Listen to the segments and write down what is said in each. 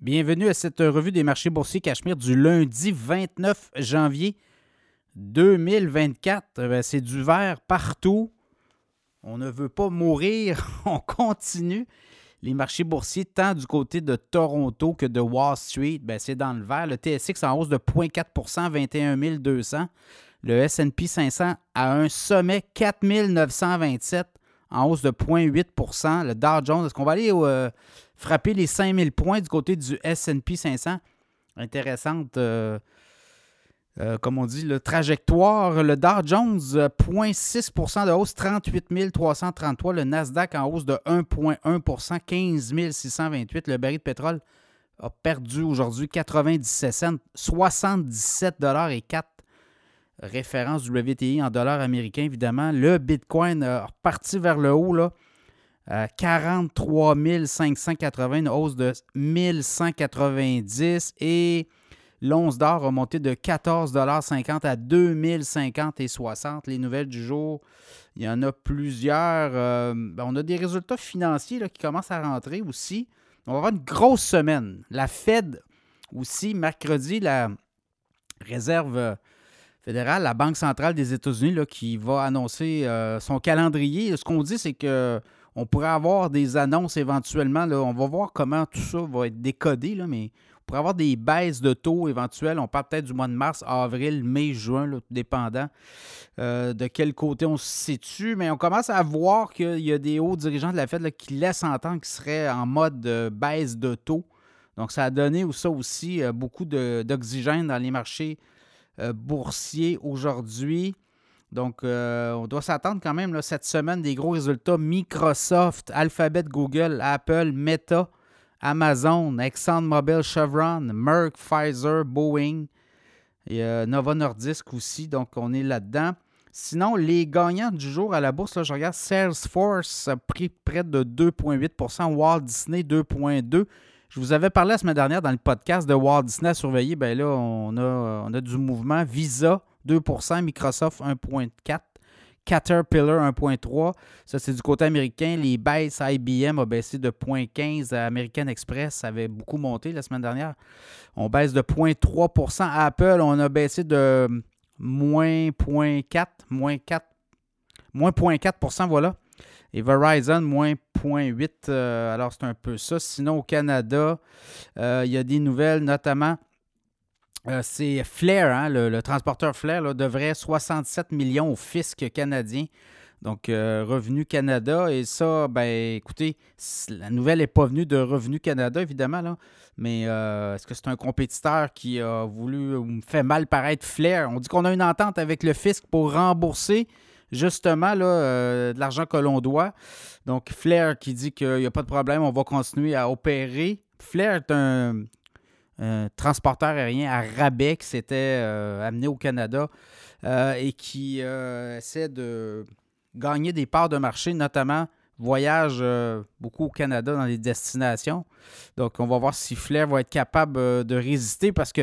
Bienvenue à cette revue des marchés boursiers Cachemire du lundi 29 janvier 2024. Ben, c'est du vert partout. On ne veut pas mourir. On continue. Les marchés boursiers, tant du côté de Toronto que de Wall Street, ben, c'est dans le vert. Le TSX en hausse de 0,4% 21 200. Le SP 500 à un sommet 4 927 en hausse de 0,8% Le Dow Jones, est-ce qu'on va aller euh, frapper les 5000 points du côté du SP 500? Intéressante, euh, euh, comme on dit, le trajectoire. Le Dow Jones, 0,6 de hausse, 38 333. Le Nasdaq en hausse de 1,1 15 628. Le baril de pétrole a perdu aujourd'hui 97 cents, 77,4 référence du WTI en dollars américains, évidemment. Le Bitcoin a reparti vers le haut, là. 43 580, une hausse de 1190 et l'once d'or a monté de 14,50 à 2050 et 60. Les nouvelles du jour, il y en a plusieurs. Euh, ben, on a des résultats financiers qui commencent à rentrer aussi. On va avoir une grosse semaine. La Fed aussi, mercredi, la réserve fédérale, la Banque centrale des États-Unis, qui va annoncer euh, son calendrier. Ce qu'on dit, c'est que on pourrait avoir des annonces éventuellement. Là, on va voir comment tout ça va être décodé, mais on pourrait avoir des baisses de taux éventuelles. On parle peut-être du mois de mars, avril, mai, juin, dépendant euh, de quel côté on se situe. Mais on commence à voir qu'il y a des hauts dirigeants de la Fed qui laissent entendre qu'ils seraient en mode euh, baisse de taux. Donc, ça a donné ça aussi beaucoup d'oxygène dans les marchés euh, boursier aujourd'hui. Donc, euh, on doit s'attendre quand même cette semaine des gros résultats. Microsoft, Alphabet, Google, Apple, Meta, Amazon, ExxonMobil, Chevron, Merck, Pfizer, Boeing et Nova Nordisk aussi. Donc, on est là-dedans. Sinon, les gagnants du jour à la bourse, je regarde Salesforce a pris près de 2,8% Walt Disney 2,2 je vous avais parlé la semaine dernière dans le podcast de Walt Disney à surveiller. Ben là, on a, on a du mouvement. Visa, 2% Microsoft, 1,4 Caterpillar 1.3. Ça, c'est du côté américain. Les baisses IBM a baissé de 0.15. American Express ça avait beaucoup monté la semaine dernière. On baisse de 0.3% Apple, on a baissé de moins 0.4. Moins 4. Moins 0.4% voilà. Et Verizon, moins 0.8. Euh, alors, c'est un peu ça. Sinon, au Canada, euh, il y a des nouvelles, notamment, euh, c'est Flair, hein, le, transporteur Flair, devrait 67 millions au fisc canadien. Donc, Revenu Canada. Et ça, ben, écoutez, la nouvelle n'est pas venue de Revenu Canada, évidemment, mais est-ce que c'est un compétiteur qui a voulu ou me fait mal paraître Flair? On dit qu'on a une entente avec le fisc pour rembourser justement euh, de l'argent que l'on doit. Donc, Flair qui dit qu'il n'y a pas de problème, on va continuer à opérer. Flair est un, transporteur aérien à rabais qui s'était euh, amené au Canada euh, et qui essaie de gagner des parts de marché, notamment voyage beaucoup au Canada dans les destinations. Donc, on va voir si Flair va être capable de résister parce que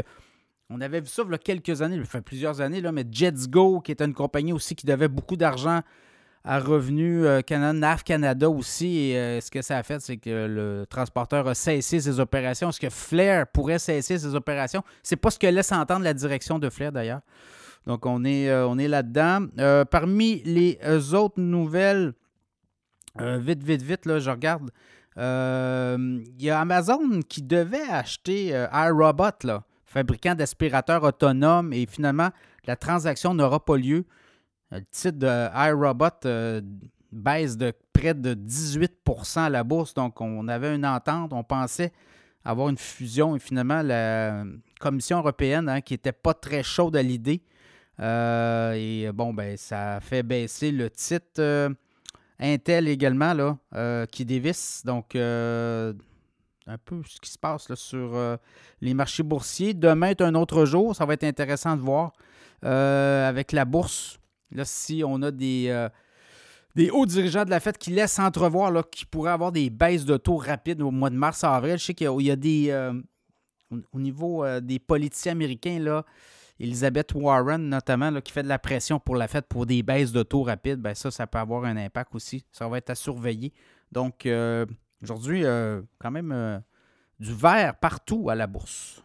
on avait vu ça il y a quelques années, fait plusieurs années, là, mais Jets Go, qui était une compagnie aussi qui devait beaucoup d'argent à Revenu euh, Canada, NAF Canada aussi. Et euh, ce que ça a fait, c'est que le transporteur a cessé ses opérations. Est-ce que Flair pourrait cesser ses opérations? C'est pas ce que laisse entendre la direction de Flair d'ailleurs. Donc on est, euh, on est là-dedans. parmi les autres nouvelles, vite, vite, vite, là, je regarde. Il y a Amazon qui devait acheter iRobot, là fabricant d'aspirateurs autonomes et finalement, la transaction n'aura pas lieu. Le titre de iRobot euh, baisse de près de 18 à la bourse. Donc, on avait une entente, on pensait avoir une fusion et finalement, la Commission européenne, hein, qui n'était pas très chaude à l'idée, euh, et bon, ben, ça fait baisser le titre. Euh, Intel également, là, qui dévisse. Donc, un peu ce qui se passe sur les marchés boursiers. Demain est un autre jour. Ça va être intéressant de voir avec la bourse. Là, si on a des, euh, des hauts dirigeants de la Fed qui laissent entrevoir qu'il pourrait avoir des baisses de taux rapides au mois de mars avril. Je sais qu'il y, a des. au niveau des politiciens américains, là, Elizabeth Warren, notamment, qui fait de la pression pour la Fed pour des baisses de taux rapides, ben ça, ça peut avoir un impact aussi. Ça va être à surveiller. Donc, Aujourd'hui, euh, quand même, euh, du vert partout à la bourse.